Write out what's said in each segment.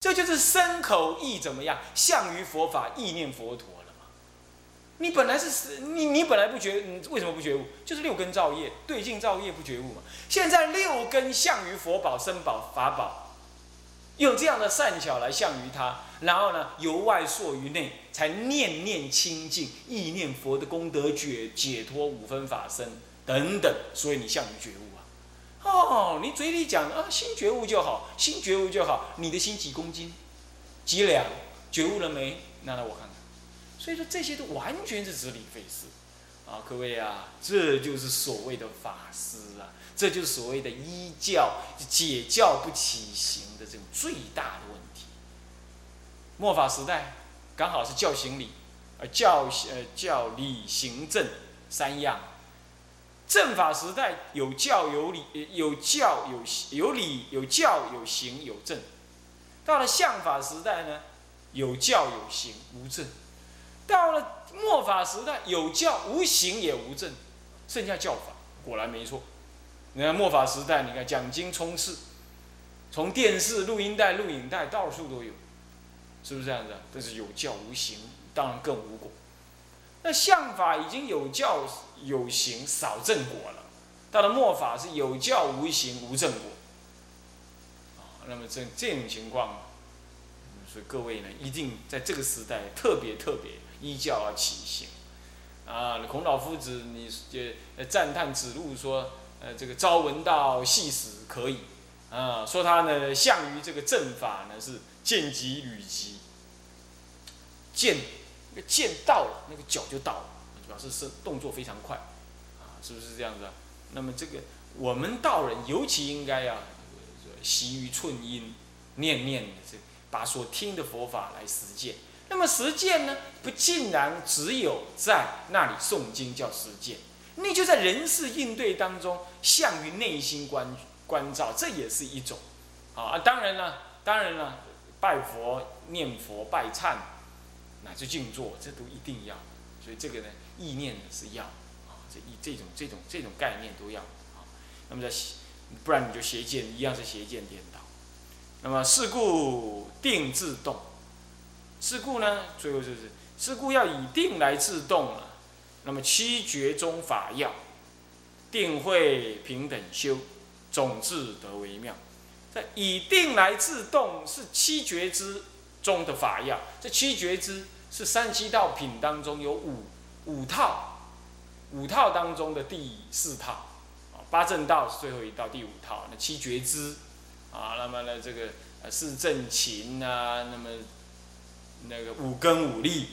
这就是身口意怎么样，向于佛法，意念佛陀了嘛。你本来是你你本来不觉，你为什么不觉悟？就是六根造业，对境造业不觉悟嘛。现在六根向于佛宝、身宝、法宝，用这样的善巧来向于他，然后呢，由外溯于内，才念念清净，意念佛的功德解解脱五分法身等等，所以你向于觉悟。哦，你嘴里讲啊，心觉悟就好，心觉悟就好。你的心几公斤？几两？觉悟了没？拿来我看看。所以说这些都完全是指理费事啊，各位啊，这就是所谓的法师啊，这就是所谓的依教解教不起行的这种最大的问题。末法时代刚好是教行理，呃教呃教理行政三样。正法时代有教有理，有教有有理有教有行有正。到了相法时代呢，有教有行无正。到了末法时代有教无行也无正，剩下教法，果然没错。你看末法时代，你看讲经充斥，从电视、录音带、录影带到处都有，是不是这样子？但是有教无行，当然更无果。那相法已经有教有行，少正果了。到了末法是有教无行无正果。啊，那么这这种情况，所以各位呢，一定在这个时代特别特别依教而起行。啊，孔老夫子，你就赞叹子路说，呃，这个朝闻道，夕死可以。啊，说他呢，向于这个正法呢，是见极履极，见。那个剑到了，那个脚就到了，表示是动作非常快，啊，是不是这样子？那么这个我们道人尤其应该啊，习于寸阴，念念的这把所听的佛法来实践。那么实践呢，不竟然只有在那里诵经叫实践，那就在人事应对当中，向于内心关关照，这也是一种，啊，当然了，当然了，拜佛、念佛、拜忏。乃至静坐，这都一定要，所以这个呢，意念呢是要，啊，这一这种这种这种概念都要，啊，那么在，不然你就邪见，一样是邪见颠倒。那么事故定自动，事故呢，最后就是事故要以定来自动了。那么七绝中法要，定会平等修，总自得为妙。在以定来自动是七绝之。中的法要，这七觉之是三七道品当中有五五套，五套当中的第四套，啊，八正道是最后一道第五套。那七觉支，啊，那么呢这个呃四正勤啊，那么那个五根五力，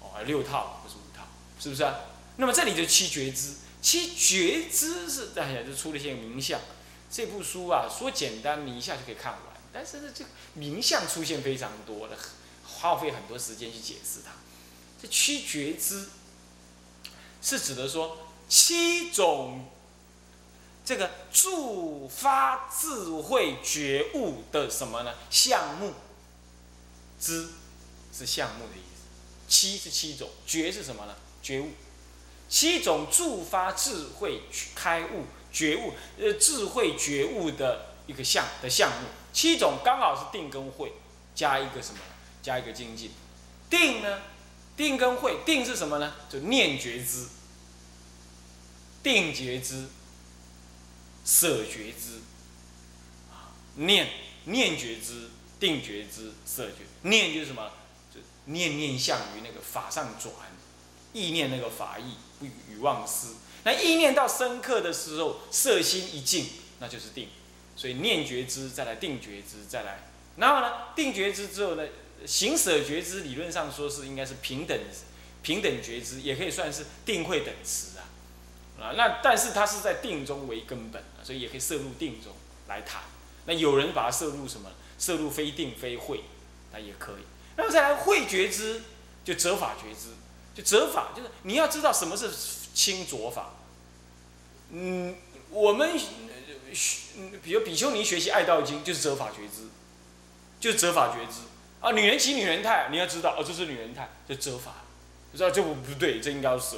哦，六套不是五套，是不是啊？那么这里就七觉支，七觉支是哎呀就出了一些名相。这部书啊说简单，你一下就可以看完。但是呢，这名相出现非常多的，耗费很多时间去解释它。这七觉知是指的说七种这个助发智慧觉悟的什么呢？项目，知是项目的意思，七是七种，觉是什么呢？觉悟，七种助发智慧开悟觉悟呃智慧觉悟的一个项的项目。七种刚好是定跟慧，加一个什么？加一个精进。定呢？定跟慧，定是什么呢？就念觉知、定觉知、舍觉知。啊，念念觉知、定觉知、舍觉。念就是什么？就念念向于那个法上转，意念那个法意，不与忘思。那意念到深刻的时候，色心一静，那就是定。所以念觉知，再来定觉知，再来，然后呢，定觉知之后呢，行舍觉知理论上说是应该是平等平等觉知，也可以算是定慧等持啊，啊，那但是它是在定中为根本，所以也可以摄入定中来谈。那有人把它摄入什么？摄入非定非慧，那也可以。那么再来慧觉知，就折法觉知，就折法就是你要知道什么是清浊法。嗯，我们。学，比如比丘尼学习《爱道经》，就是折法觉知，就是折法觉知啊。女人起女人态，你要知道哦，这是女人态，就折法，知道这不不对，这应该是，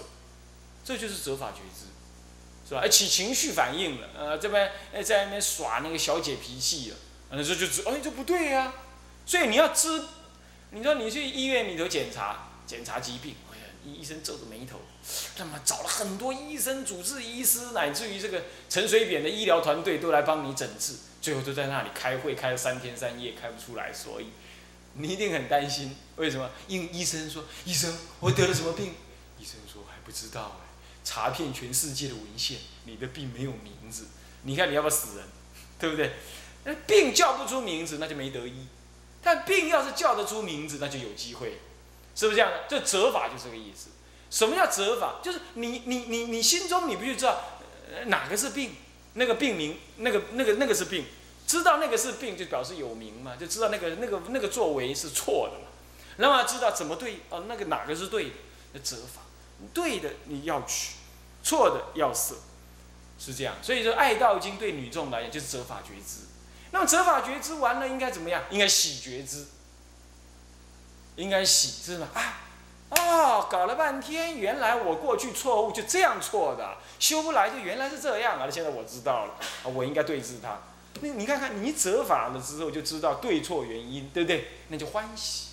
这就是折法觉知，是吧？哎，起情绪反应了，呃，这边哎在那边耍那个小姐脾气了，那这就知，哎，这不对呀，所以你要知，你说你去医院里头检查检查疾病，哎呀，医医生皱着眉头，他妈找了很多医生、主治医师，乃至于这个陈水扁的医疗团队都来帮你诊治，最后都在那里开会开了三天三夜开不出来，所以你一定很担心。为什么？因为医生说，医生我得了什么病？医生说还不知道哎，查遍全世界的文献，你的病没有名字，你看你要不要死人？对不对？那病叫不出名字，那就没得医；但病要是叫得出名字，那就有机会，是不是这样的？这责法就这个意思。什么叫责法？就是你你你你心中你必须知道哪个是病，那个病名，那个那个那个是病，知道那个是病就表示有名嘛，就知道那个那个那个作为是错的嘛。那么知道怎么对哦，那个哪个是对的？那责法，对的你要取，错的要舍。是这样，所以说《爱道经》对女众来讲就是责法觉知。那么责法觉知完了，应该怎么样？应该喜觉知。应该喜知嘛？啊，哦，搞了半天，原来我过去错误就这样错的，修不来就原来是这样啊！现在我知道了，我应该对治他。那你看看，你折法了之后就知道对错原因，对不对？那就欢喜，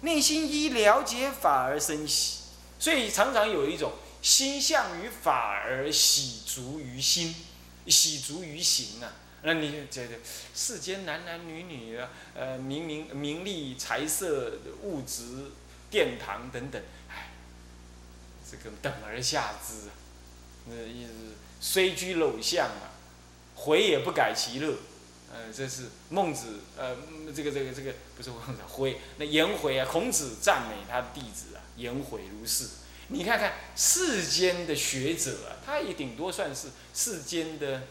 内心一了解法而生喜，所以常常有一种。心向于法而喜足于心，喜足于行啊！那你这这世间男男女女啊，呃，名名名利财色物质殿堂等等，哎，这个等而下之啊！那意思虽居陋巷啊，回也不改其乐。呃，这是孟子，呃，这个这个这个不是孟子，回那颜回啊，孔子赞美他的弟子啊，颜回如是。你看看世间的学者啊，他也顶多算是世间的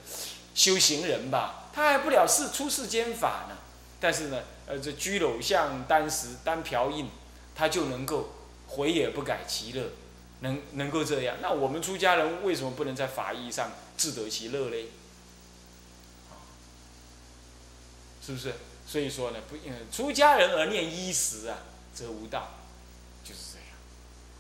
修行人吧，他还不了世出世间法呢。但是呢，呃，这居陋巷、单食、单瓢饮，他就能够回也不改其乐，能能够这样。那我们出家人为什么不能在法义上自得其乐嘞？是不是？所以说呢，不，出家人而念衣食啊，则无道。就是这样。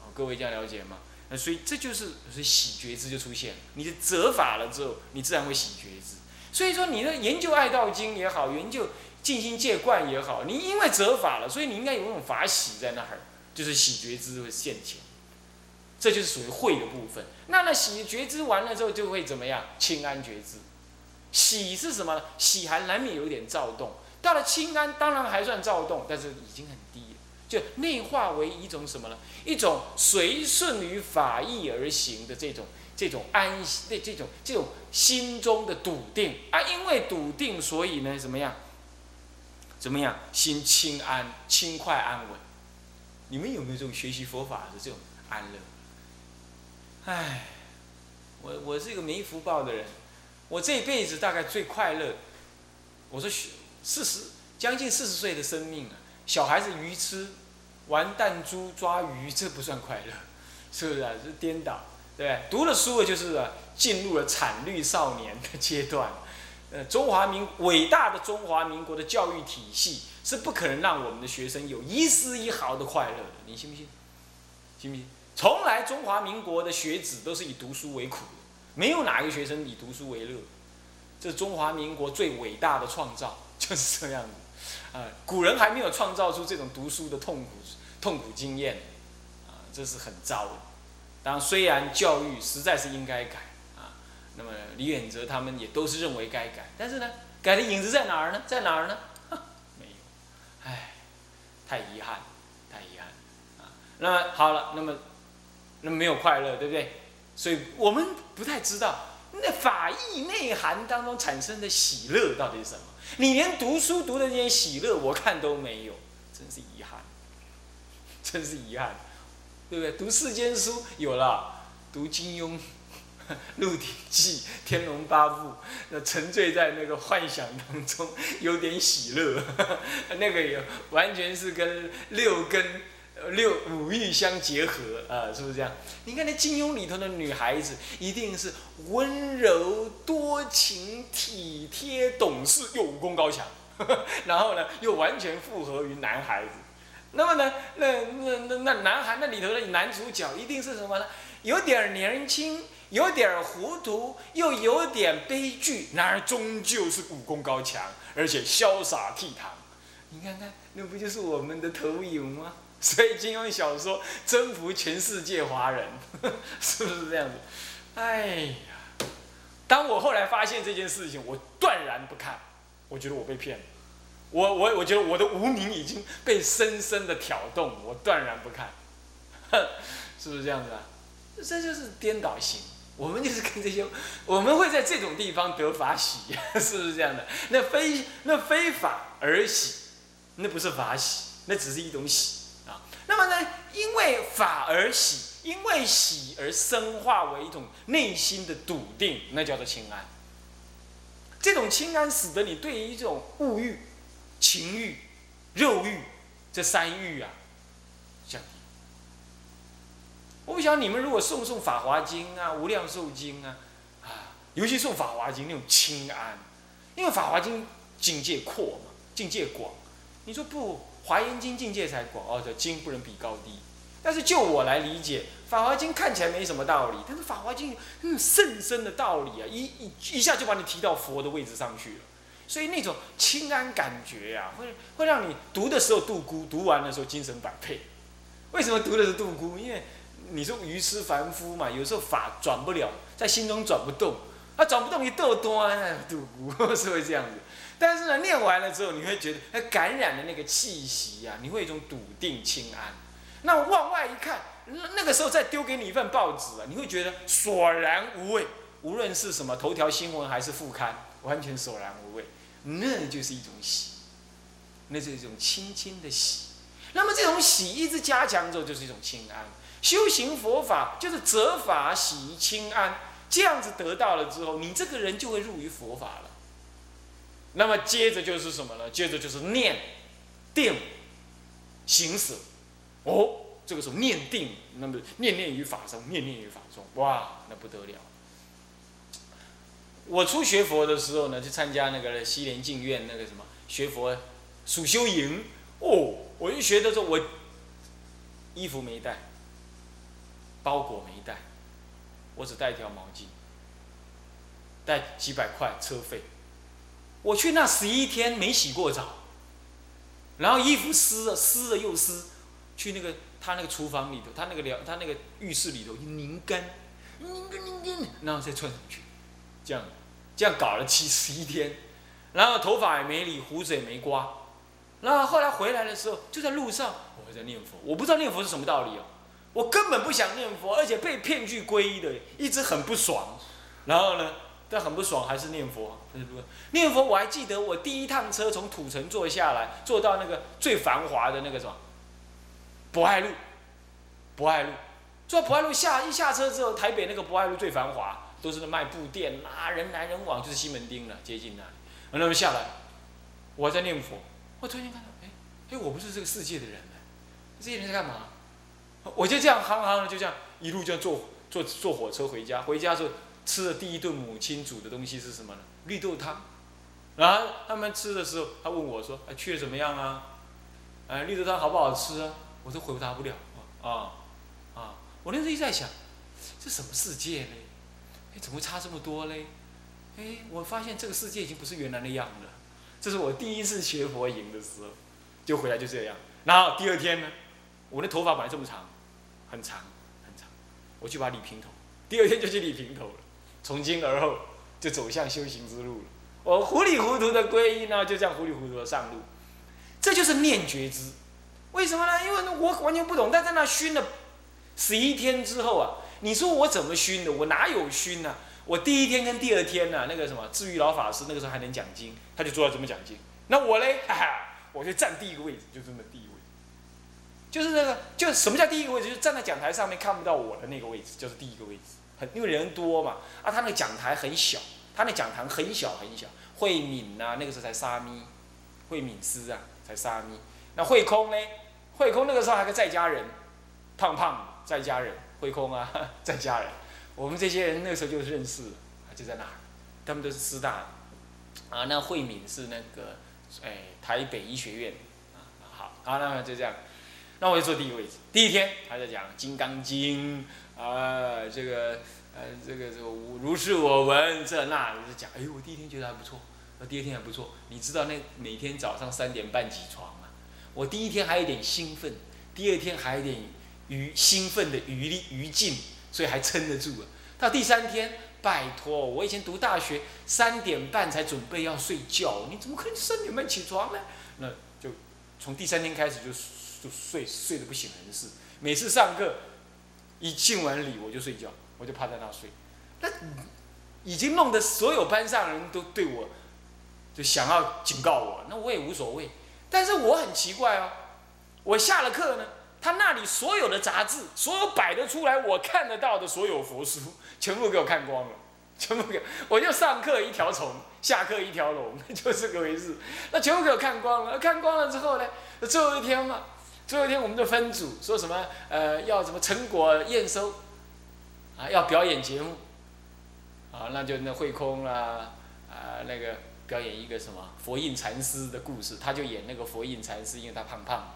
好各位这样了解吗？那所以这就是所以喜觉知就出现。你的责法了之后，你自然会喜觉知。所以说，你的研究《爱道经》也好，研究《静心戒观》也好，你因为责法了，所以你应该有那种法喜在那儿，就是喜觉知会现前。这就是属于会的部分。那那喜觉知完了之后，就会怎么样？清安觉知。喜是什么？喜还难免有一点躁动。到了清安，当然还算躁动，但是已经很低了。就内化为一种什么呢？一种随顺于法意而行的这种这种安的这种这种心中的笃定啊，因为笃定，所以呢怎么样？怎么样？心轻安、轻快、安稳。你们有没有这种学习佛法的这种安乐？唉，我我是一个没福报的人，我这辈子大概最快乐。我说四十将近四十岁的生命啊，小孩子愚痴。玩弹珠、抓鱼，这不算快乐，是不是啊？是颠倒，对不对？读了书了，就是啊进入了惨绿少年的阶段。呃，中华民伟大的中华民国的教育体系是不可能让我们的学生有一丝一毫的快乐的，你信不信？信不信？从来中华民国的学子都是以读书为苦，没有哪个学生以读书为乐。这是中华民国最伟大的创造，就是这样子。啊，古人还没有创造出这种读书的痛苦痛苦经验，啊，这是很糟的。当然，虽然教育实在是应该改，啊，那么李远哲他们也都是认为该改，但是呢，改的影子在哪儿呢？在哪儿呢？没有，唉，太遗憾，太遗憾，啊，那么好了，那么，那么没有快乐，对不对？所以我们不太知道那法义内涵当中产生的喜乐到底是什么。你连读书读的那些喜乐，我看都没有，真是遗憾，真是遗憾，对不对？读世间书有了，读金庸、鹿鼎记、天龙八部，那沉醉在那个幻想当中，有点喜乐，那个也完全是跟六根。六五欲相结合啊，是不是这样？你看那金庸里头的女孩子，一定是温柔多情、体贴懂事，又武功高强，然后呢，又完全符合于男孩子。那么呢，那那那那男孩那里头的男主角一定是什么呢？有点年轻，有点糊涂，又有点悲剧，然而终究是武功高强，而且潇洒倜傥。你看看那不就是我们的投影吗？所以金庸小说征服全世界华人，是不是这样子？哎呀，当我后来发现这件事情，我断然不看，我觉得我被骗了，我我我觉得我的无名已经被深深的挑动，我断然不看，是不是这样子啊？这就是颠倒性。我们就是跟这些，我们会在这种地方得法喜，是不是这样的？那非那非法而喜，那不是法喜，那只是一种喜。那么呢，因为法而喜，因为喜而生化为一种内心的笃定，那叫做清安。这种清安使得你对于这种物欲、情欲、肉欲这三欲啊。我不晓得你们如果诵诵《法华经》啊，《无量寿经》啊，啊，尤其诵《法华经》那种清安，因为《法华经》境界阔嘛，境界广。你说不，《华严经》境界才广哦，叫经不能比高低。但是就我来理解，《法华经》看起来没什么道理，但是《法华经》那种甚深的道理啊，一一一下就把你提到佛的位置上去了。所以那种清安感觉呀，会会让你读的时候度孤，读完的时候精神百倍。为什么读的是度孤？因为你说愚痴凡夫嘛，有时候法转不了，在心中转不动，啊转不动一豆端度孤 是会这样子。但是呢，念完了之后，你会觉得它感染的那个气息呀，你会有一种笃定清安。那往外一看，那个时候再丢给你一份报纸啊，你会觉得索然无味。无论是什么头条新闻还是副刊，完全索然无味，那就是一种喜，那是一种轻轻的喜。那么这种喜一直加强之后，就是一种清安。修行佛法就是择法喜清安，这样子得到了之后，你这个人就会入于佛法了。那么接着就是什么呢？接着就是念、定、行舍。哦，这个时候念定，那么念念于法中，念念于法中，哇，那不得了。我初学佛的时候呢，去参加那个西莲净院那个什么学佛暑修营。哦，我一学的时候，我衣服没带。包裹没带，我只带一条毛巾，带几百块车费。我去那十一天没洗过澡，然后衣服湿了，湿了又湿，去那个他那个厨房里头，他那个疗他那个浴室里头拧干，拧干拧干，然后再穿上去，这样这样搞了七十一天，然后头发也没理，胡子也没刮，然后后来回来的时候，就在路上，我在念佛，我不知道念佛是什么道理哦。我根本不想念佛，而且被骗去皈依的，一直很不爽。然后呢，但很不爽，还是念佛。念佛，我还记得我第一趟车从土城坐下来，坐到那个最繁华的那个什么博爱路，博爱路，坐博爱路下一下车之后，台北那个博爱路最繁华，都是那卖布店，啊人来人往，就是西门町了，接近那里。然后下来，我在念佛，我突然间看到，哎，哎，我不是这个世界的人了，这些人在干嘛？我就这样夯夯的，就这样一路就坐坐坐火车回家。回家时候吃的第一顿母亲煮的东西是什么呢？绿豆汤。然后他们吃的时候，他问我说：“哎，去的怎么样啊？哎，绿豆汤好不好吃啊？”我都回答不了啊啊！我那时候一直在想，这什么世界嘞？哎，怎么会差这么多嘞？哎，我发现这个世界已经不是原来的样了。这是我第一次学佛营的时候，就回来就这样。然后第二天呢，我的头发本来这么长。很长很长，我去把理平头，第二天就去理平头了。从今而后就走向修行之路了。我糊里糊涂的皈依呢，就这样糊里糊涂的上路。这就是念觉知。为什么呢？因为我完全不懂。但在那熏了十一天之后啊，你说我怎么熏的？我哪有熏呢？我第一天跟第二天呢，那个什么治愈老法师那个时候还能讲经，他就坐在这么讲经。那我嘞，哈哈，我就站第一个位置，就这么第一位。就是那个，就什么叫第一个位置？就是站在讲台上面看不到我的那个位置，就是第一个位置。因为人多嘛，啊，他那个讲台很小，他那讲堂很小很小。慧敏呐，那个时候才沙弥，慧敏师啊，才沙弥。那慧空呢？慧空那个时候还个在家人，胖胖在家人，慧空啊，在家人。我们这些人那个时候就认识，就在那儿，他们都是师大，啊，那慧敏是那个，哎，台北医学院，啊，好，好，那就这样。那我就坐第一位置。第一天他在讲《金刚经》，啊，这个，呃，这个这个如是我闻，这那，就讲。哎呦，我第一天觉得还不错，那第二天还不错。你知道那每天早上三点半起床吗？我第一天还有点兴奋，第二天还有点余兴奋的余力余劲，所以还撑得住啊。到第三天，拜托，我以前读大学三点半才准备要睡觉，你怎么可能三点半起床呢？那就从第三天开始就就睡睡得不省人事。每次上课一敬完礼我就睡觉，我就趴在那睡。那已经弄得所有班上人都对我就想要警告我，那我也无所谓。但是我很奇怪哦，我下了课呢，他那里所有的杂志，所有摆得出来我看得到的所有佛书，全部给我看光了，全部给我就上课一条虫，下课一条龙，就这个回事。那全部给我看光了，看光了之后呢，最后一天嘛，最后一天我们就分组，说什么呃要什么成果验收，啊要表演节目。啊，那就那慧空啦，啊，那个表演一个什么佛印禅师的故事，他就演那个佛印禅师，因为他胖胖。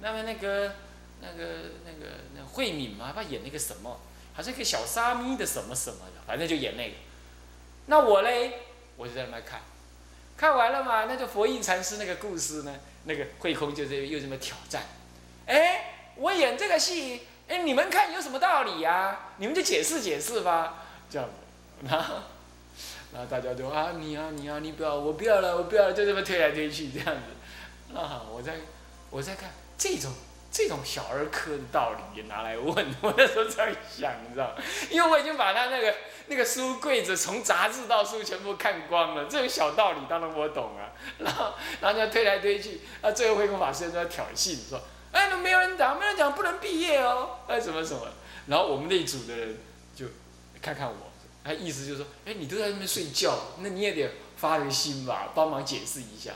那么那个那个那个那慧敏嘛，他演那个什么，好像一个小沙弥的什么什么的，反正就演那个。那我嘞，我就在那边看，看完了嘛，那就佛印禅师那个故事呢，那个慧空就这又这么挑战，哎，我演这个戏，哎，你们看有什么道理呀？你们就解释解释吧，这样子。然后，然后大家就啊你啊你啊你不要我不要了我不要了就这么推来推去这样子，啊我在我在看这种这种小儿科的道理也拿来问，我那时候在想你知道，因为我已经把他那个那个书柜子从杂志到书全部看光了，这种小道理当然我懂啊，然后然后就推来推去，啊最后慧空法师在挑衅说，哎那没有人讲没有人讲不能毕业哦，哎什么什么，然后我们那组的人就看看我。他意思就是说，哎，你都在那边睡觉，那你也得发个心吧，帮忙解释一下。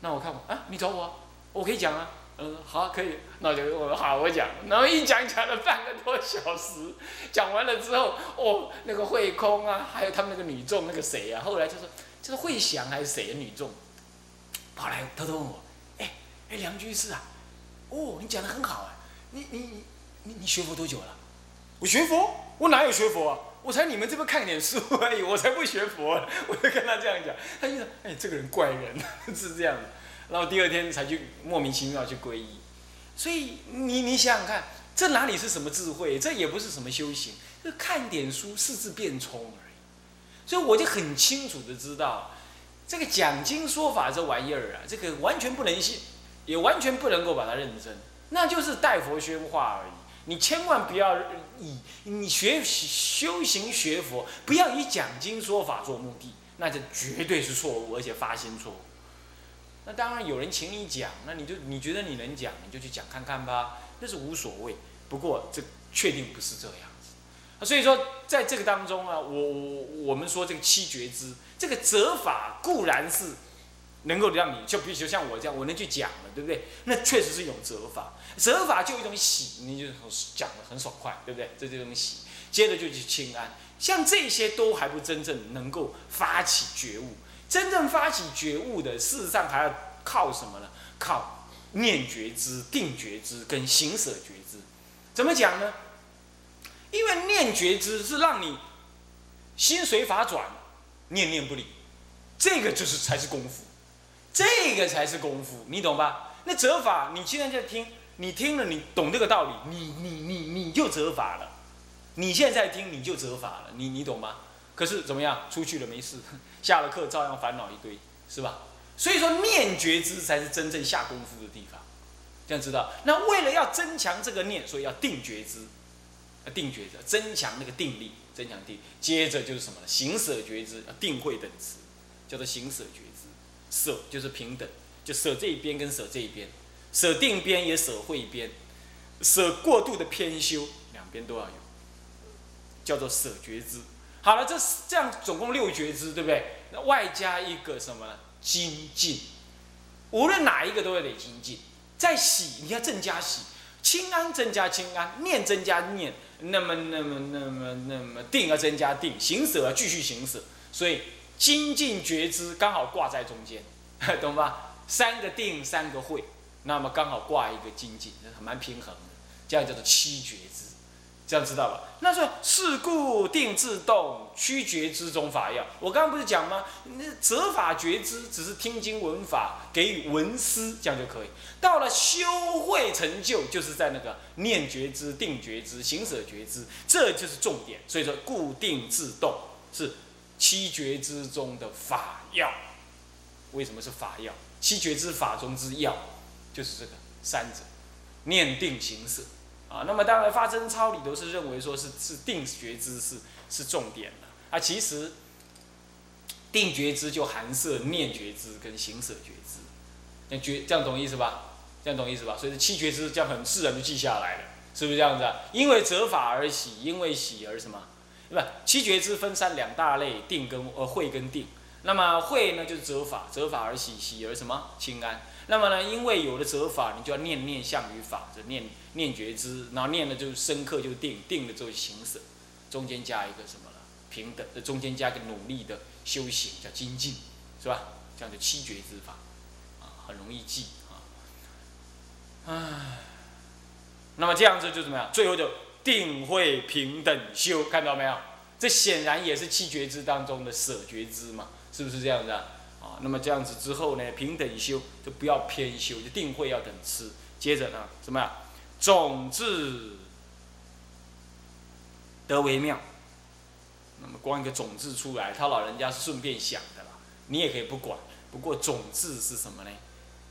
那我看我啊，你找我，我可以讲啊，嗯，好，可以，那我就我好，我讲。然后一讲讲了半个多小时，讲完了之后，哦，那个慧空啊，还有他们那个女众那个谁啊，后来就说，这是慧祥还是谁的女众，跑来偷偷问我，哎，哎，梁居士啊，哦，你讲的很好啊，你你你你你学佛多久了？我学佛，我哪有学佛啊？我才你们这边看一点书而已，我才不学佛。我就跟他这样讲，他就说：“哎，这个人怪人，是这样的。”然后第二天才去莫名其妙去皈依。所以你你想想看，这哪里是什么智慧？这也不是什么修行，就看点书，四字变聪而已。所以我就很清楚的知道，这个讲经说法这玩意儿啊，这个完全不能信，也完全不能够把它认真，那就是代佛宣化而已。你千万不要以你学修行学佛，不要以讲经说法做目的，那就绝对是错误，而且发心错误。那当然有人请你讲，那你就你觉得你能讲，你就去讲看看吧，那是无所谓。不过这确定不是这样子。所以说在这个当中啊，我我我们说这个七觉知，这个责法固然是。能够让你就比如像我这样，我能去讲了，对不对？那确实是一种责法，责法就一种喜，你就讲的很爽快，对不对？这这种喜，接着就去清安，像这些都还不真正能够发起觉悟。真正发起觉悟的，事实上还要靠什么呢？靠念觉知、定觉知跟行舍觉知。怎么讲呢？因为念觉知是让你心随法转，念念不离，这个就是才是功夫。这个才是功夫，你懂吧？那折法，你现在在听，你听了，你懂这个道理，你你你你就折法了。你现在听，你就折法了，你你懂吗？可是怎么样？出去了没事，下了课照样烦恼一堆，是吧？所以说念觉知才是真正下功夫的地方，这样知道？那为了要增强这个念，所以要定觉知，定觉知，增强那个定力，增强定。接着就是什么？行舍觉知，定慧等词，叫做行舍觉知。舍就是平等，就舍这一边跟舍这一边，舍定边也舍慧边，舍过度的偏修，两边都要有，叫做舍觉知。好了，这这样总共六觉知，对不对？那外加一个什么呢？精进，无论哪一个都要得精进。再喜，你要增加喜，清安增加清安，念增加念，那么那么那么那么定要增加定，行舍要继续行舍，所以。精进觉知刚好挂在中间，懂吧？三个定，三个会，那么刚好挂一个精进，蛮平衡的。这样叫做七觉知，这样知道吧？那是是故定自动，曲觉知中法要。我刚刚不是讲吗？那责法觉知只是听经闻法，给予闻思，这样就可以。到了修会成就，就是在那个念觉知、定觉知、行舍觉知，这就是重点。所以说，固定自动是七觉之中的法要。为什么是法要？七觉之法中之要，就是这个三者：念、定、行、舍。啊，那么当然，发真操里头是认为说是是定觉知是是重点的啊。其实定觉知就含摄念觉知跟行舍觉知，那觉这样懂意思吧？这样懂意思吧？所以七觉知这样很自然就记下来了，是不是这样子啊？因为责法而喜，因为喜而什么？对吧？七觉知分三两大类，定跟呃慧跟定。那么慧呢就是责法，责法而喜，喜而什么？清安。那么呢，因为有了责法，你就要念念向于法，就念念觉知，然后念了就深刻就定，定了之后行舍，中间加一个什么了？平等，这中间加一个努力的修行叫精进，是吧？这样就七觉知法，啊，很容易记啊。唉，那么这样子就怎么样？最后就定慧平等修，看到没有？这显然也是七觉知当中的舍觉知嘛，是不是这样子啊？啊，那么这样子之后呢，平等修就不要偏修，就定会要等吃。接着呢，什么呀？种子得为妙。那么光一个种子出来，他老人家是顺便想的啦，你也可以不管。不过种子是什么呢？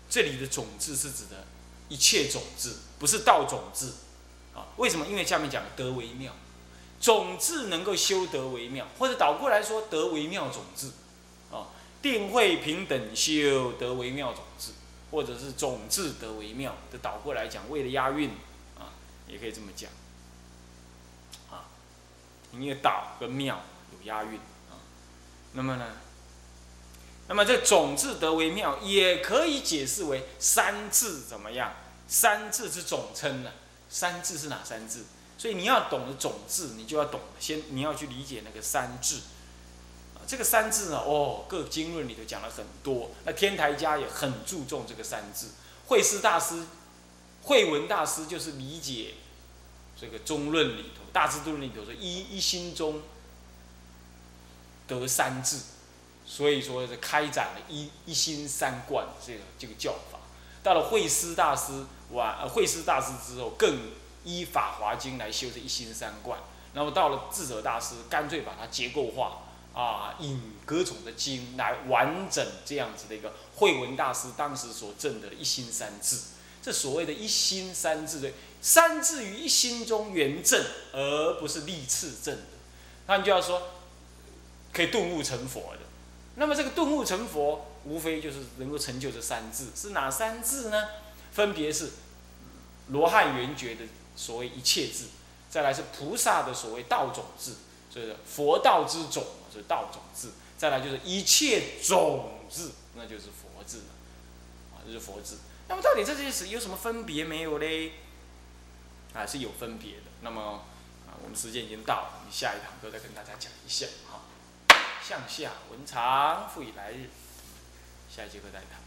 这里的种子是指的一切种子，不是道种子。啊，为什么？因为下面讲德为妙，种子能够修德为妙，或者倒过来说德为妙种子。定会平等修德为妙种子，或者是种子得为妙，这倒过来讲，为了押韵啊，也可以这么讲啊。因为道跟妙有押韵啊。那么呢，那么这种子得为妙，也可以解释为三字怎么样？三字是总称呢？三字是哪三字？所以你要懂得种字，你就要懂先，你要去理解那个三字。这个三字呢，哦，各经论里头讲了很多。那天台家也很注重这个三字。慧思大师、慧文大师就是理解这个中论里头、大智度论里头说一一心中得三字，所以说是开展了一一心三观这个这个教法。到了慧思大师完，慧思大师之后，更依法华经来修这一心三观。那么到了智者大师，干脆把它结构化。啊，引各种的经来完整这样子的一个慧文大师当时所证的一心三智，这所谓的一心三智的三智于一心中圆正，而不是立次正的，那你就要说可以顿悟成佛的。那么这个顿悟成佛，无非就是能够成就这三智，是哪三智呢？分别是罗汉圆觉的所谓一切智，再来是菩萨的所谓道种智，所以佛道之种。是道种字，再来就是一切种子，那就是佛字，啊，这是佛字。那么到底这些词有什么分别没有嘞？啊，是有分别的。那么啊，我们时间已经到了，我们下一堂课再跟大家讲一下。好，向下文长复以来日，下一节课再谈。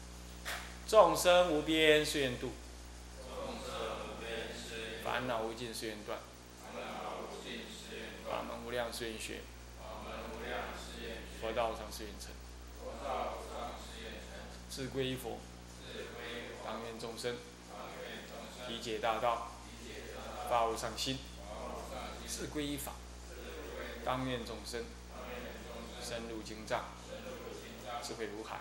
众生无边誓愿度，烦恼无尽誓愿断，法门无量誓愿学。佛道上誓愿成，自归依佛，当愿众生。理解大道，发无上心，自归依法，当愿众生。深入经藏，智慧如海，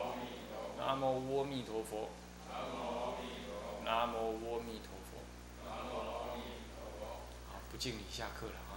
南无阿弥陀佛。南无阿弥陀佛。好，不敬礼，下课了。